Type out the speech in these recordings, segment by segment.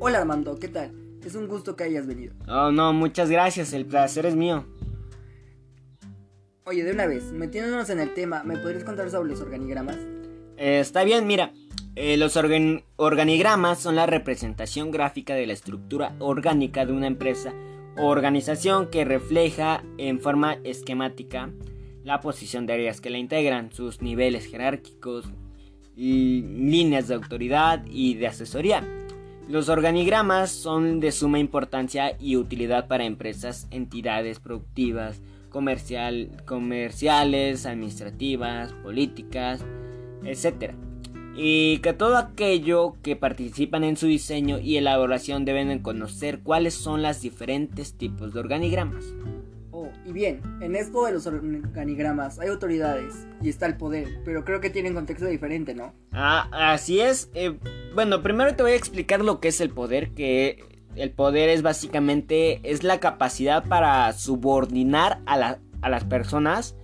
Hola Armando, ¿qué tal? Es un gusto que hayas venido. Oh, no, muchas gracias, el placer es mío. Oye, de una vez, metiéndonos en el tema, ¿me podrías contar sobre los organigramas? Eh, está bien, mira. Eh, los organigramas son la representación gráfica de la estructura orgánica de una empresa o organización que refleja en forma esquemática la posición de áreas que la integran, sus niveles jerárquicos, líneas de autoridad y de asesoría. Los organigramas son de suma importancia y utilidad para empresas, entidades productivas, comercial, comerciales, administrativas, políticas, etc. Y que todo aquello que participan en su diseño y elaboración deben conocer cuáles son los diferentes tipos de organigramas. Oh, y bien, en esto de los organigramas hay autoridades y está el poder, pero creo que tienen contexto diferente, ¿no? Ah, así es. Eh, bueno, primero te voy a explicar lo que es el poder, que el poder es básicamente es la capacidad para subordinar a, a las personas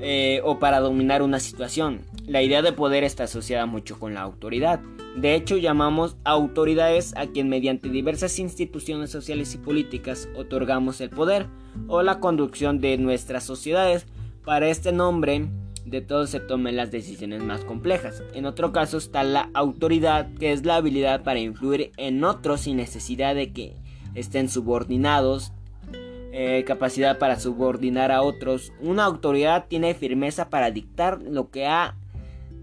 eh, o para dominar una situación. La idea de poder está asociada mucho con la autoridad. De hecho, llamamos autoridades a quien mediante diversas instituciones sociales y políticas otorgamos el poder o la conducción de nuestras sociedades. Para este nombre, de todos se tomen las decisiones más complejas. En otro caso está la autoridad, que es la habilidad para influir en otros sin necesidad de que estén subordinados, eh, capacidad para subordinar a otros. Una autoridad tiene firmeza para dictar lo que ha,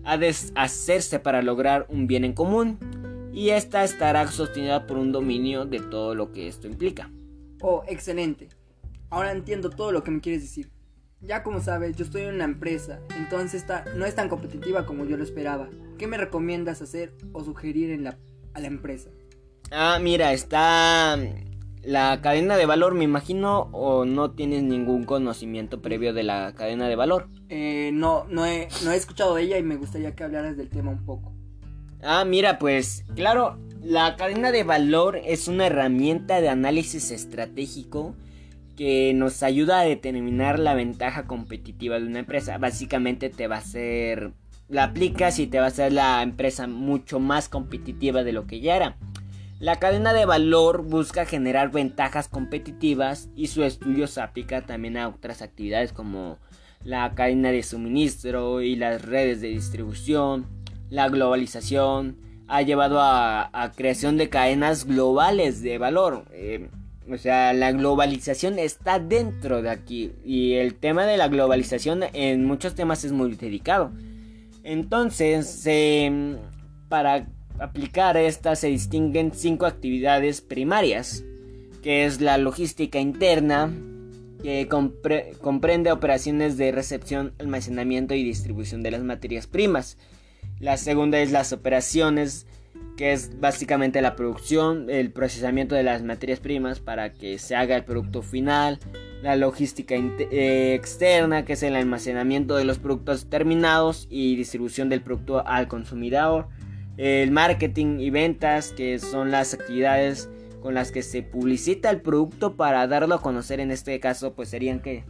ha de hacerse para lograr un bien en común y esta estará sostenida por un dominio de todo lo que esto implica. Oh, excelente. Ahora entiendo todo lo que me quieres decir. Ya como sabes, yo estoy en una empresa, entonces esta no es tan competitiva como yo lo esperaba. ¿Qué me recomiendas hacer o sugerir en la, a la empresa? Ah, mira, está la cadena de valor, me imagino, o no tienes ningún conocimiento previo de la cadena de valor. Eh, no, no he, no he escuchado de ella y me gustaría que hablaras del tema un poco. Ah, mira, pues claro, la cadena de valor es una herramienta de análisis estratégico que nos ayuda a determinar la ventaja competitiva de una empresa. Básicamente te va a hacer, la aplicas y te va a hacer la empresa mucho más competitiva de lo que ya era. La cadena de valor busca generar ventajas competitivas y su estudio se aplica también a otras actividades como la cadena de suministro y las redes de distribución, la globalización, ha llevado a, creación de cadenas globales de valor. Eh, o sea, la globalización está dentro de aquí. Y el tema de la globalización en muchos temas es muy dedicado. Entonces, para aplicar esta se distinguen cinco actividades primarias. Que es la logística interna, que comprende operaciones de recepción, almacenamiento y distribución de las materias primas. La segunda es las operaciones que es básicamente la producción, el procesamiento de las materias primas para que se haga el producto final, la logística eh, externa, que es el almacenamiento de los productos terminados y distribución del producto al consumidor, el marketing y ventas, que son las actividades con las que se publicita el producto para darlo a conocer, en este caso pues serían que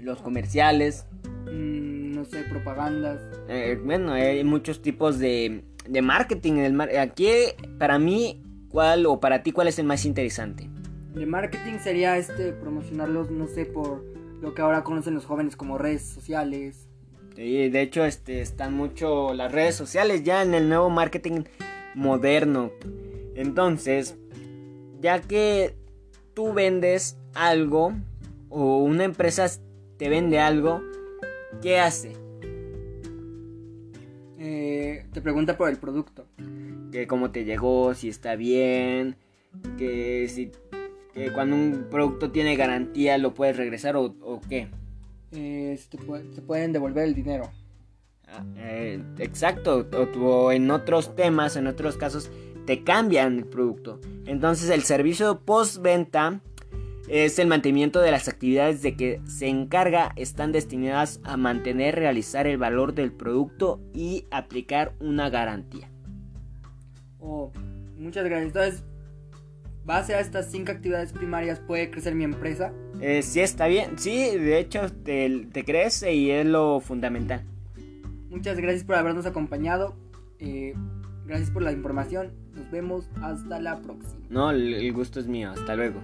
los comerciales, mm, no sé, propagandas. Eh, bueno, hay muchos tipos de de marketing. El aquí, para mí, ¿cuál o para ti cuál es el más interesante? De marketing sería este promocionarlos, no sé, por lo que ahora conocen los jóvenes como redes sociales. Sí, de hecho, este, están mucho las redes sociales ya en el nuevo marketing moderno. Entonces, ya que tú vendes algo o una empresa te vende algo, ¿qué hace? Te pregunta por el producto. Que cómo te llegó, si está bien, que si cuando un producto tiene garantía lo puedes regresar o, qué. Eh, se, pueden devolver el dinero. Ah, eh, exacto, o, en otros temas, en otros casos, te cambian el producto. Entonces el servicio postventa es el mantenimiento de las actividades de que se encarga están destinadas a mantener, realizar el valor del producto y aplicar una garantía. Oh, muchas gracias. Entonces, base a estas cinco actividades primarias puede crecer mi empresa. Eh, sí, está bien. Sí, de hecho te, crece y es lo fundamental. Muchas gracias por habernos acompañado. Eh, Gracias por la información. Nos vemos hasta la próxima. No, el gusto es mío. Hasta luego.